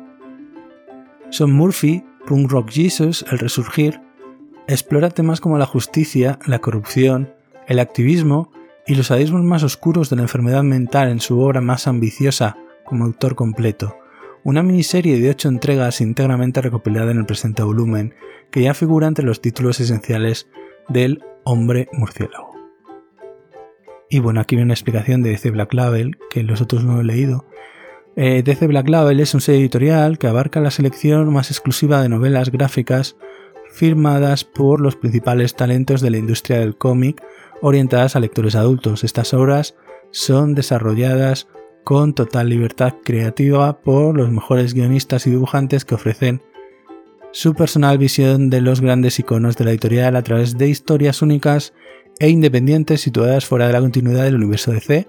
[SPEAKER 1] Son Murphy, Punk Rock Jesus, El Resurgir, explora temas como la justicia, la corrupción, el activismo y los sadismos más oscuros de la enfermedad mental en su obra más ambiciosa como autor completo, una miniserie de ocho entregas íntegramente recopilada en el presente volumen, que ya figura entre los títulos esenciales del Hombre Murciélago. Y bueno, aquí viene una explicación de DC Black Label, que los otros no he leído. Eh, DC Black Label es un sello editorial que abarca la selección más exclusiva de novelas gráficas firmadas por los principales talentos de la industria del cómic orientadas a lectores adultos. Estas obras son desarrolladas con total libertad creativa por los mejores guionistas y dibujantes que ofrecen su personal visión de los grandes iconos de la editorial a través de historias únicas e independientes situadas fuera de la continuidad del universo DC.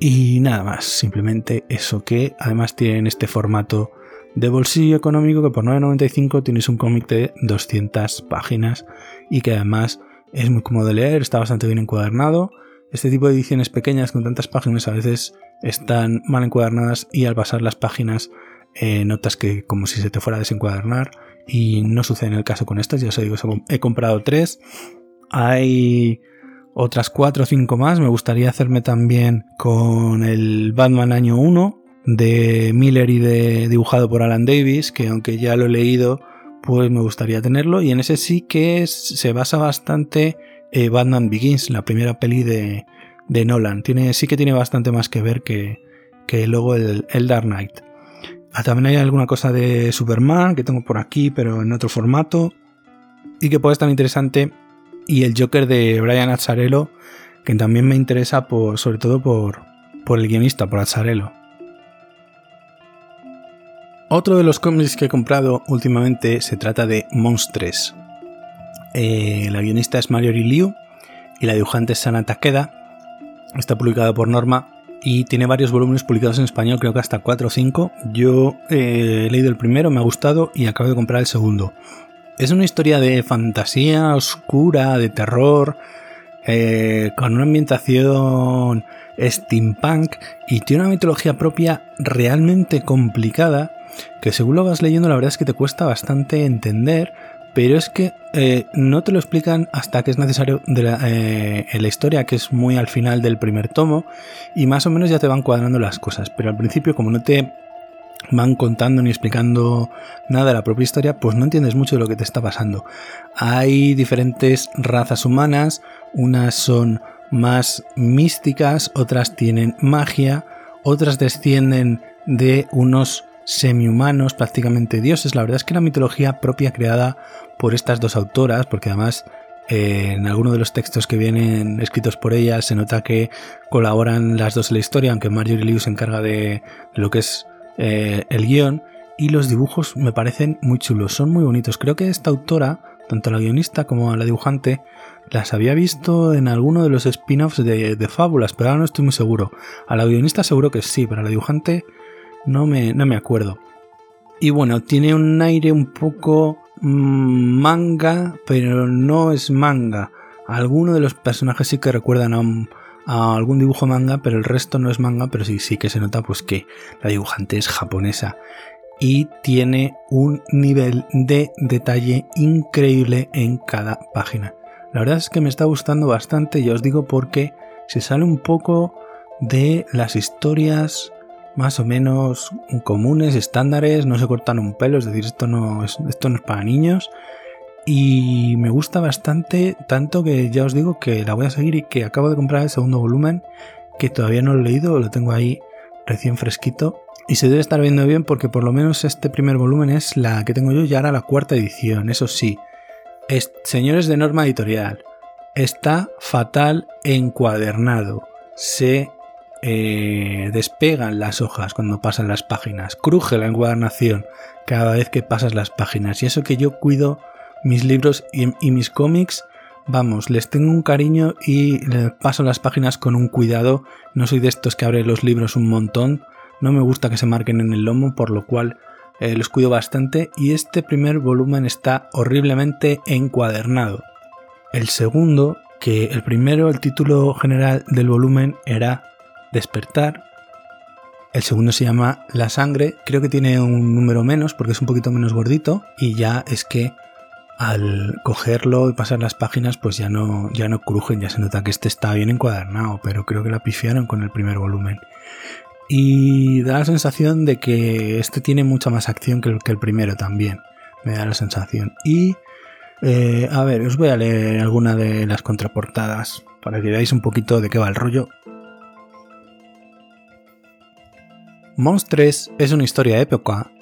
[SPEAKER 1] Y nada más, simplemente eso que además tienen este formato de bolsillo económico que por 9.95 tienes un cómic de 200 páginas y que además es muy cómodo de leer, está bastante bien encuadernado. Este tipo de ediciones pequeñas con tantas páginas a veces están mal encuadernadas y al pasar las páginas eh, notas que como si se te fuera a desencuadernar y no sucede en el caso con estas, ya os digo, he comprado tres. Hay otras cuatro o cinco más, me gustaría hacerme también con el Batman año 1 de Miller y de dibujado por Alan Davis, que aunque ya lo he leído, pues me gustaría tenerlo. Y en ese sí que se basa bastante eh, Batman Begins, la primera peli de, de, Nolan. Tiene, sí que tiene bastante más que ver que, que luego el, el, Dark Knight. Ah, también hay alguna cosa de Superman que tengo por aquí, pero en otro formato. Y que puede estar interesante. Y el Joker de Brian Azzarello, que también me interesa por, sobre todo por, por el guionista, por Azzarello. Otro de los cómics que he comprado últimamente se trata de Monstres. Eh, la guionista es Marjorie Liu y la dibujante es Sana Takeda. Está publicado por Norma y tiene varios volúmenes publicados en español, creo que hasta 4 o 5. Yo eh, he leído el primero, me ha gustado y acabo de comprar el segundo. Es una historia de fantasía oscura, de terror, eh, con una ambientación steampunk y tiene una mitología propia realmente complicada que según lo vas leyendo la verdad es que te cuesta bastante entender, pero es que eh, no te lo explican hasta que es necesario eh, en la historia, que es muy al final del primer tomo, y más o menos ya te van cuadrando las cosas, pero al principio como no te van contando ni explicando nada de la propia historia, pues no entiendes mucho de lo que te está pasando. Hay diferentes razas humanas, unas son más místicas, otras tienen magia, otras descienden de unos semi-humanos, prácticamente dioses. La verdad es que la mitología propia creada por estas dos autoras, porque además eh, en alguno de los textos que vienen escritos por ellas se nota que colaboran las dos en la historia, aunque Marjorie Liu se encarga de lo que es eh, el guion. Y los dibujos me parecen muy chulos, son muy bonitos. Creo que esta autora, tanto la guionista como la dibujante, las había visto en alguno de los spin-offs de, de, fábulas, pero ahora no estoy muy seguro. A la guionista seguro que sí, pero a la dibujante no me, no me acuerdo. Y bueno, tiene un aire un poco mm, manga, pero no es manga. Algunos de los personajes sí que recuerdan a, algún dibujo manga, pero el resto no es manga, pero sí, sí que se nota pues que la dibujante es japonesa. Y tiene un nivel de detalle increíble en cada página. La verdad es que me está gustando bastante, ya os digo, porque se sale un poco de las historias más o menos comunes, estándares, no se cortan un pelo, es decir, esto no es, esto no es para niños. Y me gusta bastante, tanto que ya os digo que la voy a seguir y que acabo de comprar el segundo volumen, que todavía no lo he leído, lo tengo ahí recién fresquito. Y se debe estar viendo bien porque por lo menos este primer volumen es la que tengo yo ya ahora la cuarta edición, eso sí. Es, señores de norma editorial, está fatal encuadernado. Se eh, despegan las hojas cuando pasan las páginas, cruje la encuadernación cada vez que pasas las páginas. Y eso que yo cuido mis libros y, mis cómics, vamos, les tengo un cariño y les paso las páginas con un cuidado. No soy de estos que abre los libros un montón. No me gusta que se marquen en el lomo, por lo cual eh, los cuido bastante. Y este primer volumen está horriblemente encuadernado. El segundo, que el primero, el título general del volumen era Despertar. El segundo se llama La sangre, creo que tiene un número menos porque es un poquito menos gordito y ya es que al cogerlo y pasar las páginas pues ya no, ya no crujen, ya se nota que este está bien encuadernado, pero creo que la pifiaron con el primer volumen. Y da la sensación de que este tiene mucha más acción que el, primero también, me da la sensación. Y eh, a ver, os voy a leer alguna de las contraportadas para que veáis un poquito de qué va el rollo Monstres es una historia épica,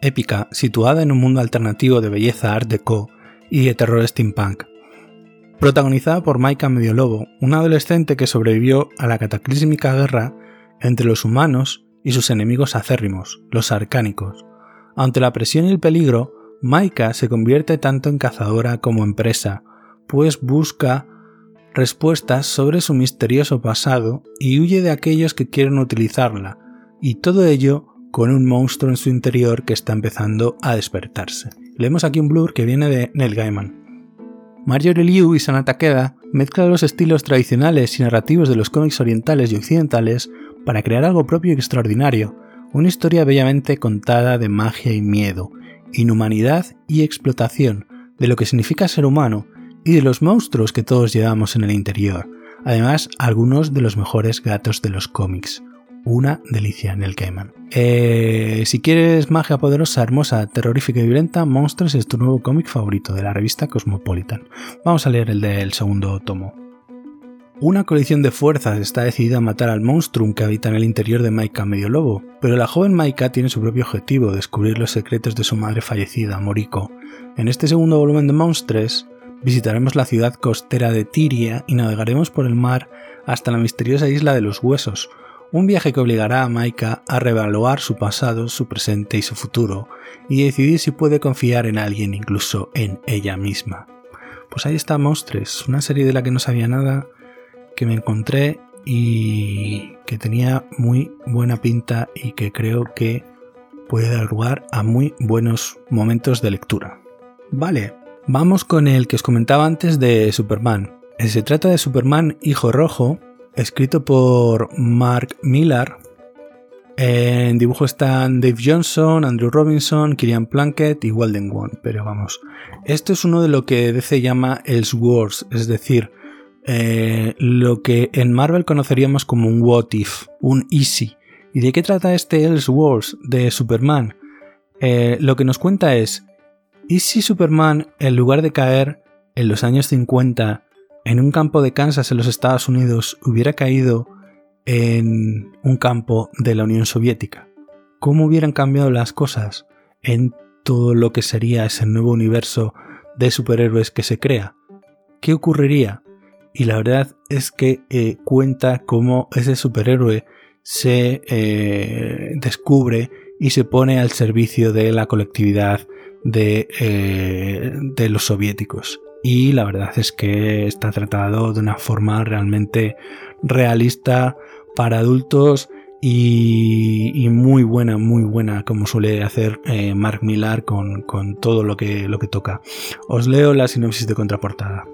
[SPEAKER 1] épica situada en un mundo alternativo de belleza art deco y de terror steampunk. Protagonizada por Maika Mediolobo, una adolescente que sobrevivió a la cataclísmica guerra entre los humanos y sus enemigos acérrimos, los arcánicos. Ante la presión y el peligro, Maika se convierte tanto en cazadora como en presa, pues busca respuestas sobre su misterioso pasado y huye de aquellos que quieren utilizarla, y todo ello con un monstruo en su interior que está empezando a despertarse. Leemos aquí un blur que viene de Neil Gaiman. Marjorie Liu y Sana Takeda mezclan los estilos tradicionales y narrativos de los cómics orientales y occidentales para crear algo propio y extraordinario, una historia bellamente contada de magia y miedo, inhumanidad y explotación, de lo que significa ser humano y de los monstruos que todos llevamos en el interior, además algunos de los mejores gatos de los cómics una delicia en el Cayman. Eh, si quieres magia poderosa, hermosa, terrorífica y violenta, Monsters es tu nuevo cómic favorito de la revista Cosmopolitan. Vamos a leer el del segundo tomo. Una coalición de fuerzas está decidida a matar al monstruo que habita en el interior de Maika Medio Lobo, pero la joven Maika tiene su propio objetivo, descubrir los secretos de su madre fallecida, Moriko. En este segundo volumen de Monsters, visitaremos la ciudad costera de Tiria y navegaremos por el mar hasta la misteriosa isla de los huesos, un viaje que obligará a Maika a reevaluar su pasado, su presente y su futuro, y decidir si puede confiar en alguien, incluso en ella misma. Pues ahí está Monstres, una serie de la que no sabía nada, que me encontré y que tenía muy buena pinta y que creo que puede dar lugar a muy buenos momentos de lectura. Vale, Vamos con el que os comentaba antes de Superman. Se trata de Superman Hijo Rojo, escrito por Mark Millar. En dibujo están Dave Johnson, Andrew Robinson, Kirian Plunkett y Walden Wong. Pero vamos, esto es uno de lo que DC llama Elseworlds, es decir, eh, lo que en Marvel conoceríamos como un What If, un Easy. ¿Y de qué trata este Elseworlds de Superman? Eh, lo que nos cuenta es, ¿y si Superman, en lugar de caer en los años 50 en un campo de Kansas en los Estados Unidos, hubiera caído en un campo de la Unión Soviética? ¿Cómo hubieran cambiado las cosas en todo lo que sería ese nuevo universo de superhéroes que se crea? ¿Qué ocurriría? Y la verdad es que eh, cuenta cómo ese superhéroe se eh, descubre y se pone al servicio de la colectividad de, eh, de los soviéticos. Y la verdad es que está tratado de una forma realmente realista para adultos y, muy buena, muy buena, como suele hacer eh, Mark Millar con, con, todo lo que, lo que toca. Os leo la sinopsis de contraportada.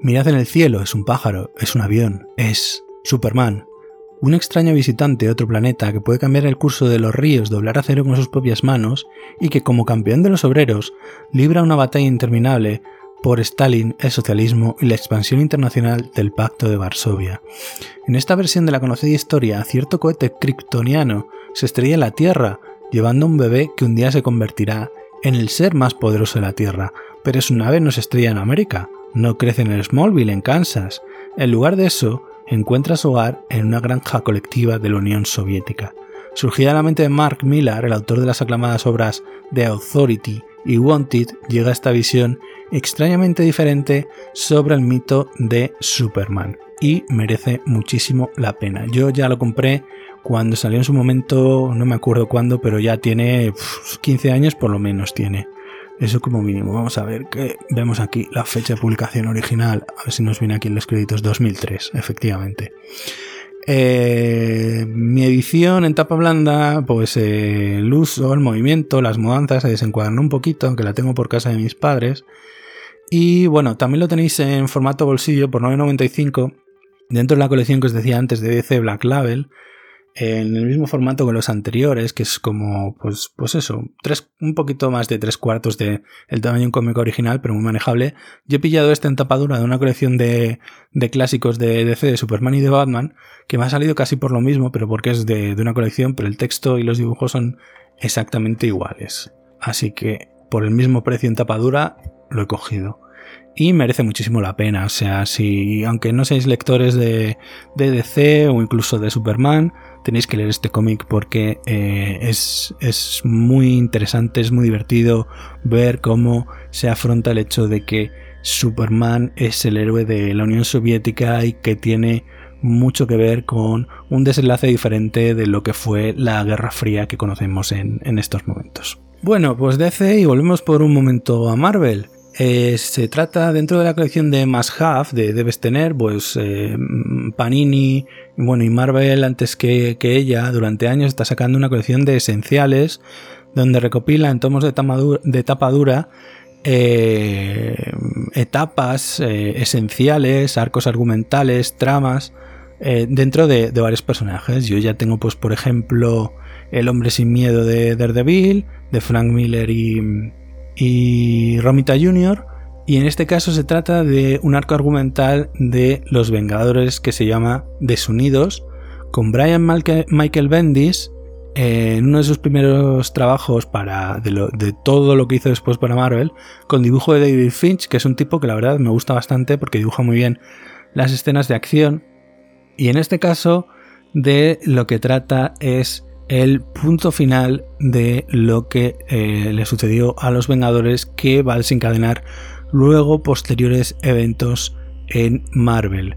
[SPEAKER 1] Mirad en el cielo, es un pájaro, es un avión, es Superman, un extraño visitante de otro planeta que puede cambiar el curso de los ríos, doblar acero con sus propias manos y que como campeón de los obreros libra una batalla interminable por Stalin, el socialismo y la expansión internacional del Pacto de Varsovia. En esta versión de la conocida historia, cierto cohete kryptoniano se estrella en la Tierra, llevando un bebé que un día se convertirá en el ser más poderoso de la Tierra, pero su nave no se estrella en América, no crece en el Smallville, en Kansas. En lugar de eso, encuentra su hogar en una granja colectiva de la Unión Soviética. Surgida de la mente de Mark Millar, el autor de las aclamadas obras The Authority y Wanted, llega esta visión extrañamente diferente sobre el mito de Superman y merece muchísimo la pena. Yo ya lo compré cuando salió en su momento, no me acuerdo cuándo, pero ya tiene 15 años por lo menos tiene. Eso como mínimo. Vamos a ver que vemos aquí la fecha de publicación original. A ver si nos viene aquí en los créditos 2003, efectivamente. Eh, mi edición en tapa blanda, pues eh, el uso, el movimiento, las mudanzas se desencuadran un poquito, aunque la tengo por casa de mis padres. Y bueno, también lo tenéis en formato bolsillo por 9.95 dentro de la colección que os decía antes de DC Black Label en el mismo formato que los anteriores, que es como, pues, pues eso, tres, un poquito más de tres cuartos de el tamaño de un cómic original, pero muy manejable. Yo he pillado esta en tapadura de una colección de, de clásicos de DC, de Superman y de Batman, que me ha salido casi por lo mismo, pero porque es de, de una colección, pero el texto y los dibujos son exactamente iguales. Así que, por el mismo precio en tapadura, lo he cogido y merece muchísimo la pena. O sea, si aunque no seáis lectores de, DC o incluso de Superman, tenéis que leer este cómic porque eh, es, es muy interesante, es muy divertido ver cómo se afronta el hecho de que Superman es el héroe de la Unión Soviética y que tiene mucho que ver con un desenlace diferente de lo que fue la Guerra Fría que conocemos en, en estos momentos. Bueno, pues DC y volvemos por un momento a Marvel. Eh, se trata dentro de la colección de Must Have, de Debes Tener, pues eh, Panini bueno, y Marvel antes que, ella durante años está sacando una colección de esenciales donde recopila en tomos de, tapa dura eh, etapas esenciales, arcos argumentales, tramas dentro de, de, varios personajes. Yo ya tengo pues por ejemplo El hombre sin miedo de Daredevil, de Frank Miller y y Romita Jr. Y en este caso se trata de un arco argumental de Los Vengadores que se llama Desunidos, con Brian Michael Bendis en uno de sus primeros trabajos para de, todo lo que hizo después para Marvel, con dibujo de David Finch, que es un tipo que la verdad me gusta bastante porque dibuja muy bien las escenas de acción. Y en este caso, de lo que trata es el punto final de lo que eh, le sucedió a los Vengadores que va a desencadenar luego posteriores eventos en Marvel.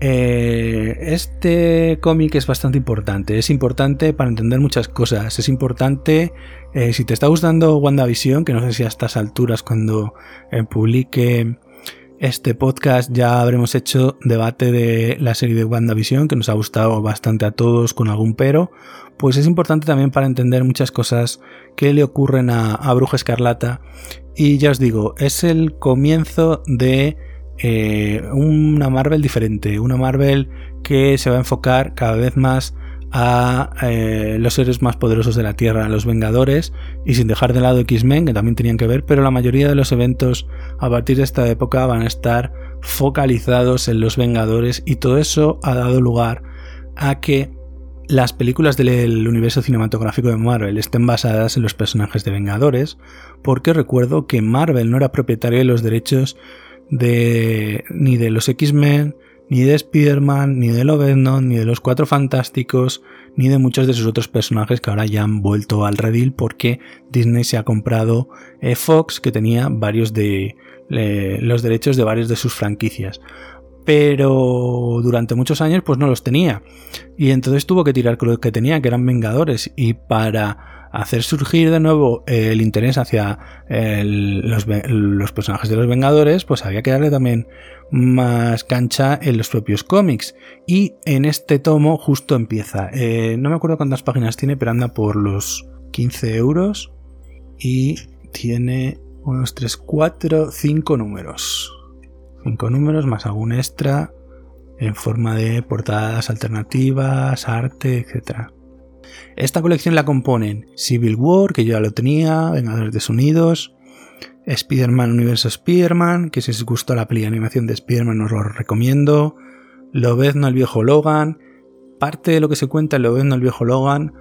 [SPEAKER 1] Eh, este cómic es bastante importante, es importante para entender muchas cosas, es importante eh, si te está gustando WandaVision, que no sé si a estas alturas cuando publique este podcast ya habremos hecho debate de la serie de WandaVision, que nos ha gustado bastante a todos con algún pero, pues es importante también para entender muchas cosas que le ocurren a, Bruja Escarlata. Y ya os digo, es el comienzo de eh, una Marvel diferente, una Marvel que se va a enfocar cada vez más a eh, los seres más poderosos de la Tierra, a los Vengadores, y sin dejar de lado X-Men, que también tenían que ver, pero la mayoría de los eventos a partir de esta época van a estar focalizados en los Vengadores y todo eso ha dado lugar a que las películas del universo cinematográfico de Marvel estén basadas en los personajes de Vengadores, porque recuerdo que Marvel no era propietario de los derechos de ni de los X-Men, ni de Spider-Man, ni de Lobezno, ni de los Cuatro Fantásticos, ni de muchos de sus otros personajes que ahora ya han vuelto al redil porque Disney se ha comprado eh, Fox, que tenía varios de los derechos de varios de sus franquicias. Pero durante muchos años pues no los tenía. Y entonces tuvo que tirar con lo que tenía que eran Vengadores. Y para hacer surgir de nuevo el interés hacia los, personajes de los Vengadores pues había que darle también más cancha en los propios cómics. Y en este tomo justo empieza. Eh, no me acuerdo cuántas páginas tiene pero anda por los 15 euros y tiene unos 3, 4, 5 números. 5 números más algún extra en forma de portadas alternativas, arte, etc. Esta colección la componen Civil War, que yo ya lo tenía, Vengadores desunidos, Spider-Man Universo Spider-Man, que si os gustó la peli de animación de Spider-Man os lo recomiendo, Lobezno el viejo Logan, parte de lo que se cuenta en Lobezno el viejo Logan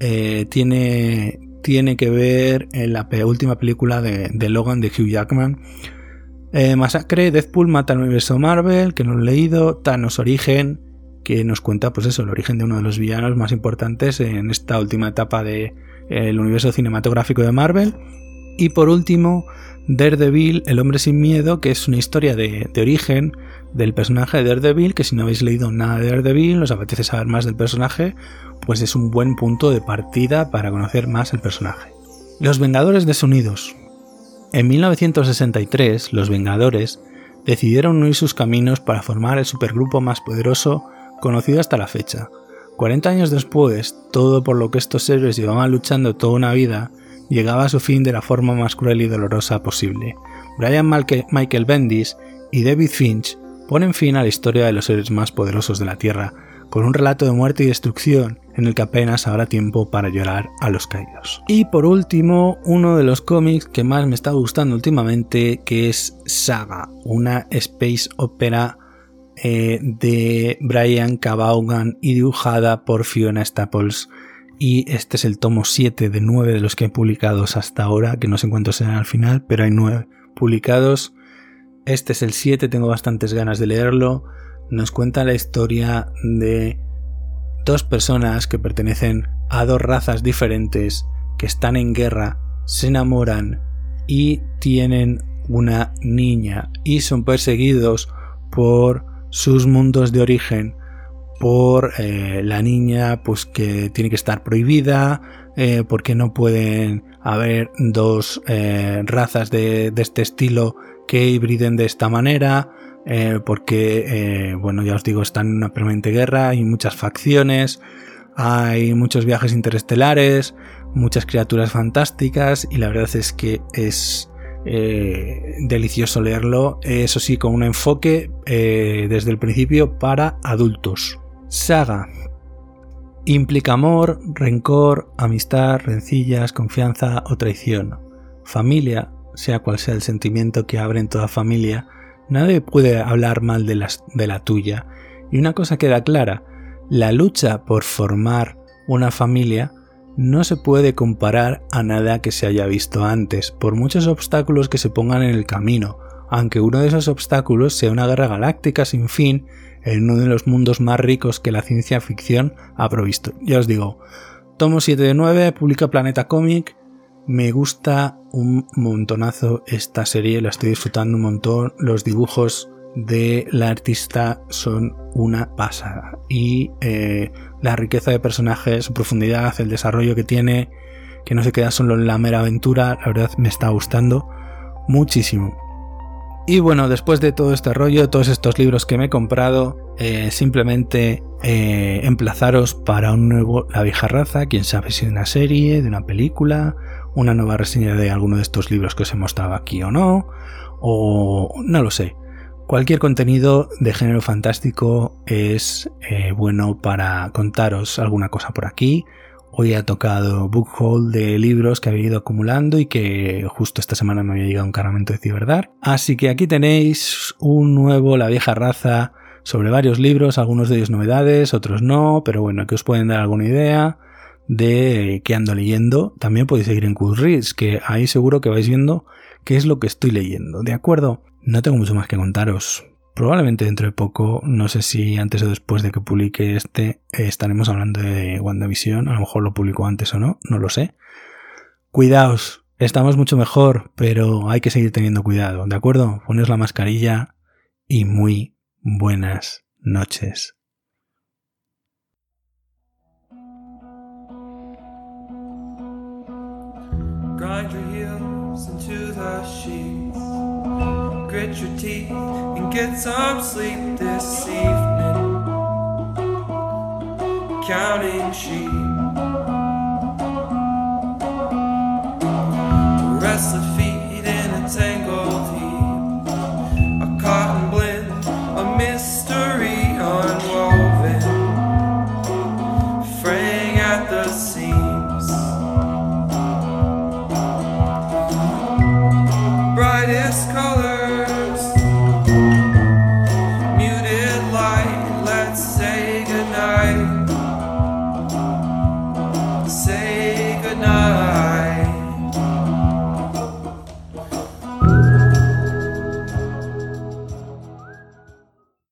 [SPEAKER 1] eh, tiene, tiene que ver en la última película de, Logan de Hugh Jackman, eh, Masacre, Deadpool mata al universo Marvel, que no lo he leído, Thanos Origen, que nos cuenta pues eso, el origen de uno de los villanos más importantes en esta última etapa del de, universo cinematográfico de Marvel. Y por último, Daredevil, El hombre sin miedo, que es una historia de, de, origen del personaje de Daredevil, que si no habéis leído nada de Daredevil, os apetece saber más del personaje, pues es un buen punto de partida para conocer más el personaje. Los Vengadores desunidos. En 1963, los Vengadores decidieron unir sus caminos para formar el supergrupo más poderoso conocido hasta la fecha. 40 años después, todo por lo que estos héroes llevaban luchando toda una vida, llegaba a su fin de la forma más cruel y dolorosa posible. Brian Michael Bendis y David Finch ponen fin a la historia de los héroes más poderosos de la Tierra, con un relato de muerte y destrucción en el que apenas habrá tiempo para llorar a los caídos. Y por último, uno de los cómics que más me está gustando últimamente, que es Saga, una space opera eh, de Brian Cabaugan y dibujada por Fiona Staples. Y este es el tomo 7 de 9 de los que he publicado hasta ahora, que no sé cuántos serán al final, pero hay 9 publicados. Este es el 7, tengo bastantes ganas de leerlo nos cuenta la historia de dos personas que pertenecen a dos razas diferentes que están en guerra, se enamoran y tienen una niña y son perseguidos por sus mundos de origen por eh, la niña pues que tiene que estar prohibida eh, porque no pueden haber dos eh, razas de, de, este estilo que hibriden de esta manera porque, bueno, ya os digo, están en una permanente guerra, hay muchas facciones, hay muchos viajes interestelares, muchas criaturas fantásticas y la verdad es que es eh, delicioso leerlo, eso sí, con un enfoque desde el principio para adultos. Saga. Implica amor, rencor, amistad, rencillas, confianza o traición. Familia, sea cual sea el sentimiento que abre en toda familia, Nadie puede hablar mal de, de la tuya. Y una cosa queda clara, la lucha por formar una familia no se puede comparar a nada que se haya visto antes, por muchos obstáculos que se pongan en el camino, aunque uno de esos obstáculos sea una guerra galáctica sin fin en uno de los mundos más ricos que la ciencia ficción ha provisto. Ya os digo, tomo 7 de 9, publica Planeta Comic, me gusta un montonazo esta serie, la estoy disfrutando un montón. Los dibujos de la artista son una pasada. Y eh, la riqueza de personajes, su profundidad, el desarrollo que tiene, que no se queda solo en la mera aventura, la verdad me está gustando muchísimo. Y bueno, después de todo este rollo, todos estos libros que me he comprado, eh, simplemente eh, emplazaros para un nuevo La vieja raza, quién sabe si de una serie, de una película, una nueva reseña de alguno de estos libros que os he mostrado aquí o no, o no lo sé. Cualquier contenido de género fantástico es eh, bueno para contaros alguna cosa por aquí. Hoy ha tocado book haul de libros que había ido acumulando y que justo esta semana me había llegado un cargamento de Ciberdar. Así que aquí tenéis un nuevo La vieja raza sobre varios libros, algunos de ellos novedades, otros no, pero bueno, que os pueden dar alguna idea de qué ando leyendo. También podéis seguir en Goodreads, que ahí seguro que vais viendo qué es lo que estoy leyendo, ¿de acuerdo? No tengo mucho más que contaros. Probablemente dentro de poco, no sé si antes o después de que publique este, estaremos hablando de WandaVision. A lo mejor lo publico antes o no, no lo sé. Cuidaos, estamos mucho mejor, pero hay que seguir teniendo cuidado, ¿de acuerdo? Poneos la mascarilla y muy buenas noches. grit your teeth and get some sleep this evening. Counting sheep. Restless feet in a tangle.